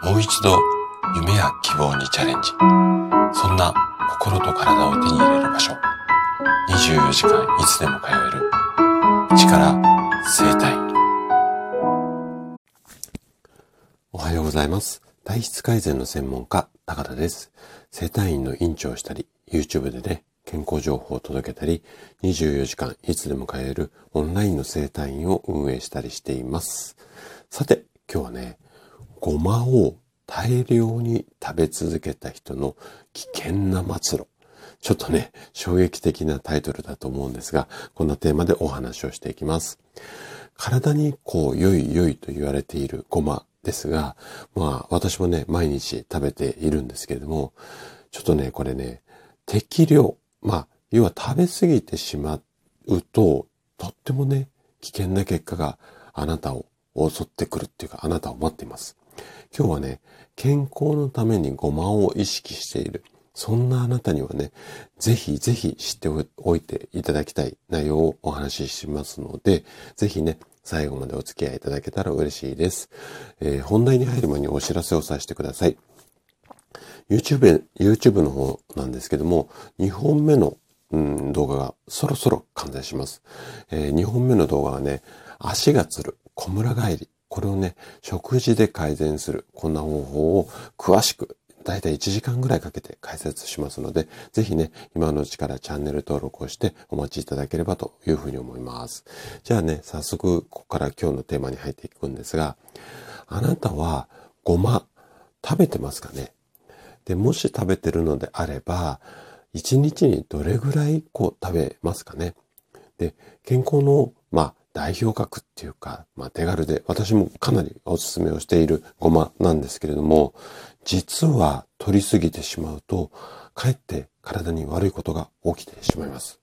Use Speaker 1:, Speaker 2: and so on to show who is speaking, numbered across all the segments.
Speaker 1: もう一度夢や希望にチャレンジ。そんな心と体を手に入れる場所。24時間いつでも通える。力生体。おはようございます。体質改善の専門家、高田です。生体院の院長をしたり、YouTube でね、健康情報を届けたり、24時間いつでも通えるオンラインの生体院を運営したりしています。さて、今日はね、ごまを大量に食べ続けた人の危険な末路。ちょっとね、衝撃的なタイトルだと思うんですが、こんなテーマでお話をしていきます。体にこう、良い良いと言われているごまですが、まあ、私もね、毎日食べているんですけれども、ちょっとね、これね、適量、まあ、要は食べ過ぎてしまうと、とってもね、危険な結果があなたを襲ってくるっていうか、あなたを待っています。今日はね、健康のためにごまを意識している。そんなあなたにはね、ぜひぜひ知っておいていただきたい内容をお話ししますので、ぜひね、最後までお付き合いいただけたら嬉しいです。えー、本題に入る前にお知らせをさせてください。YouTube、YouTube の方なんですけども、2本目の、うん、動画がそろそろ完成します。えー、2本目の動画はね、足がつる、小村帰り。これをね、食事で改善する。こんな方法を詳しく、だいたい1時間ぐらいかけて解説しますので、ぜひね、今のうちからチャンネル登録をしてお待ちいただければというふうに思います。じゃあね、早速、ここから今日のテーマに入っていくんですが、あなたはごま食べてますかね？で、もし食べてるのであれば、1日にどれぐらいこう食べますかね？で、健康の、まあ、代表格っていうか、まあ手軽で、私もかなりおすすめをしているごまなんですけれども、実は取りすぎてしまうと、かえって体に悪いことが起きてしまいます。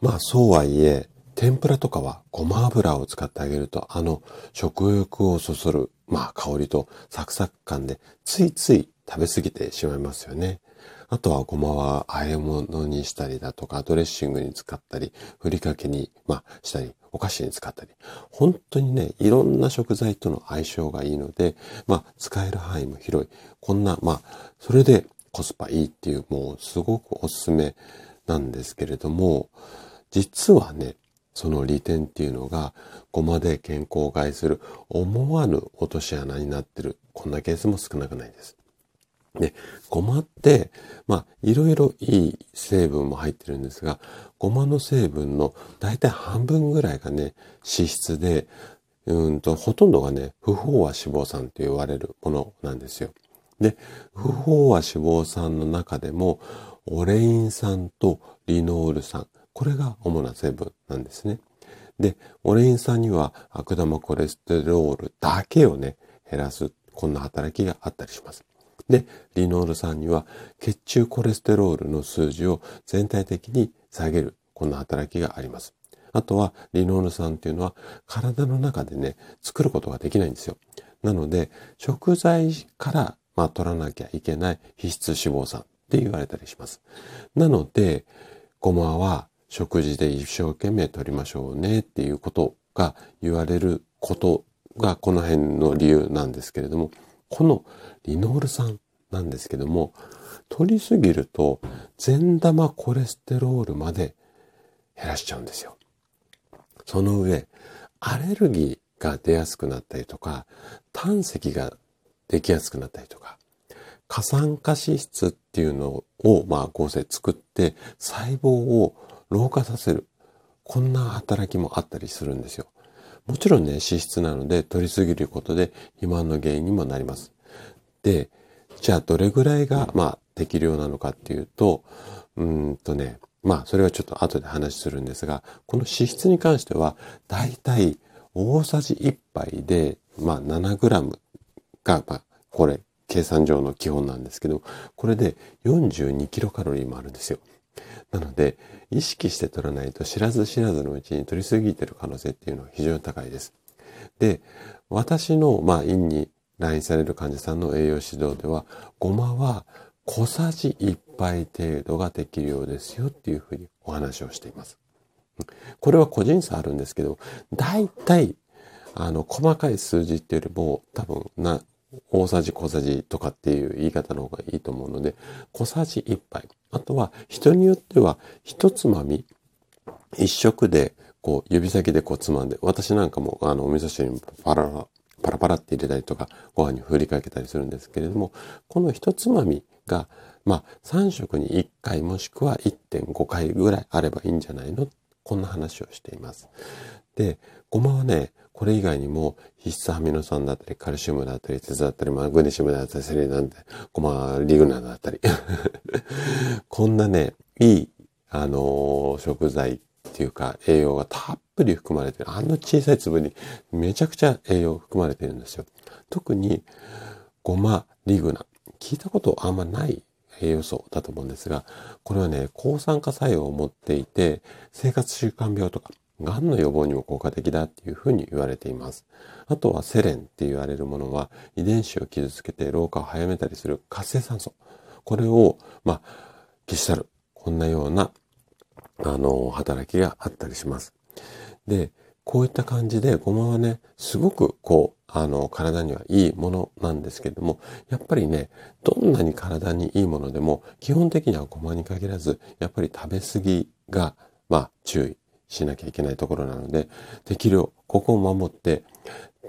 Speaker 1: まあそうはいえ、天ぷらとかはごま油を使ってあげると、あの食欲をそそる、まあ香りとサクサク感でついつい食べ過ぎてしまいますよね。あとはごまは和え物にしたりだとか、ドレッシングに使ったり、ふりかけに、まあ、したり、お菓子に使ったり、本当にね、いろんな食材との相性がいいので、まあ、使える範囲も広い。こんな、まあ、それでコスパいいっていう、もうすごくおすすめなんですけれども、実はね、その利点っていうのが、ごまで健康を害する思わぬ落とし穴になってる。こんなケースも少なくないです。で、ごまって、まあ、いろいろいい成分も入ってるんですが、ごまの成分の大体半分ぐらいがね、脂質で、うんと、ほとんどがね、不飽和脂肪酸と言われるものなんですよ。で、不飽和脂肪酸の中でも、オレイン酸とリノール酸、これが主な成分なんですね。で、オレイン酸には悪玉コレステロールだけをね、減らす、こんな働きがあったりします。で、リノール酸には血中コレステロールの数字を全体的に下げる、こんな働きがあります。あとは、リノール酸っていうのは体の中でね、作ることができないんですよ。なので、食材から、まあ、取らなきゃいけない必須脂肪酸って言われたりします。なので、ごまは食事で一生懸命取りましょうねっていうことが言われることがこの辺の理由なんですけれども、このリノール酸なんですけども、取りすぎると善玉コレステロールまで減らしちゃうんですよ。その上、アレルギーが出やすくなったりとか、胆石ができやすくなったりとか、過酸化脂質っていうのを、まあ、合成作って細胞を老化させる。こんな働きもあったりするんですよ。もちろんね、脂質なので取りすぎることで肥満の原因にもなります。で、じゃあどれぐらいが、まあ、適量なのかっていうと、うんとね、まあ、それはちょっと後で話するんですが、この脂質に関しては、だいたい大さじ1杯で、まあ、7グラムが、まあ、これ、計算上の基本なんですけど、これで42キロカロリーもあるんですよ。なので、意識して取らないと知らず知らずのうちに取りすぎてる可能性っていうのは非常に高いです。で、私の、まあ、院に来院される患者さんの栄養指導では、ごまは小さじ1杯程度が適量ですよっていうふうにお話をしています。これは個人差あるんですけど、大体、あの、細かい数字っていうよりも、多分な、大さじ小さじとかっていう言い方の方がいいと思うので、小さじ1杯。あとは人によっては一つまみ、一食でこう指先でこうつまんで、私なんかもあのお味噌汁にパラパパラパラって入れたりとか、ご飯に振りかけたりするんですけれども、この一つまみが、まあ3食に1回もしくは1.5回ぐらいあればいいんじゃないの？こんな話をしています。で、ごまはね、これ以外にも必須アミノ酸だったり、カルシウムだったり、鉄だったり、マグネシウムだったり、セリなんて、ごまリグナだったり。こんなね、いい、あのー、食材っていうか栄養がたっぷり含まれてる。あの小さい粒にめちゃくちゃ栄養含まれてるんですよ。特に、ごま、リグナ。聞いたことあんまない栄養素だと思うんですが、これはね、抗酸化作用を持っていて、生活習慣病とか、がんの予防にも効果的だっていうふうに言われています。あとはセレンって言われるものは遺伝子を傷つけて老化を早めたりする活性酸素。これを、まあ、消し去る。こんなような、あの、働きがあったりします。で、こういった感じでごまはね、すごくこう、あの、体にはいいものなんですけれども、やっぱりね、どんなに体にいいものでも、基本的にはごまに限らず、やっぱり食べ過ぎが、まあ、注意しなきゃいけないところなので、適量、ここを守って、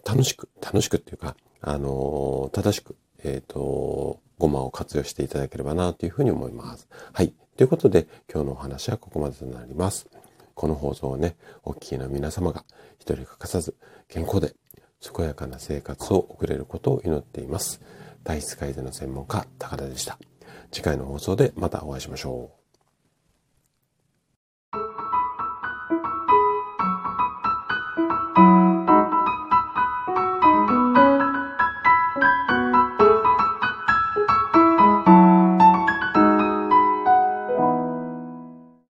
Speaker 1: 楽しく、楽しくっていうか、あの正しく、えっ、ー、と、ごまを活用していただければなというふうに思います。はい。ということで、今日のお話はここまでとなります。この放送をね、お聞きの皆様が一人欠かさず健康で健やかな生活を送れることを祈っています。体質改善の専門家、高田でした。次回の放送でまたお会いしましょう。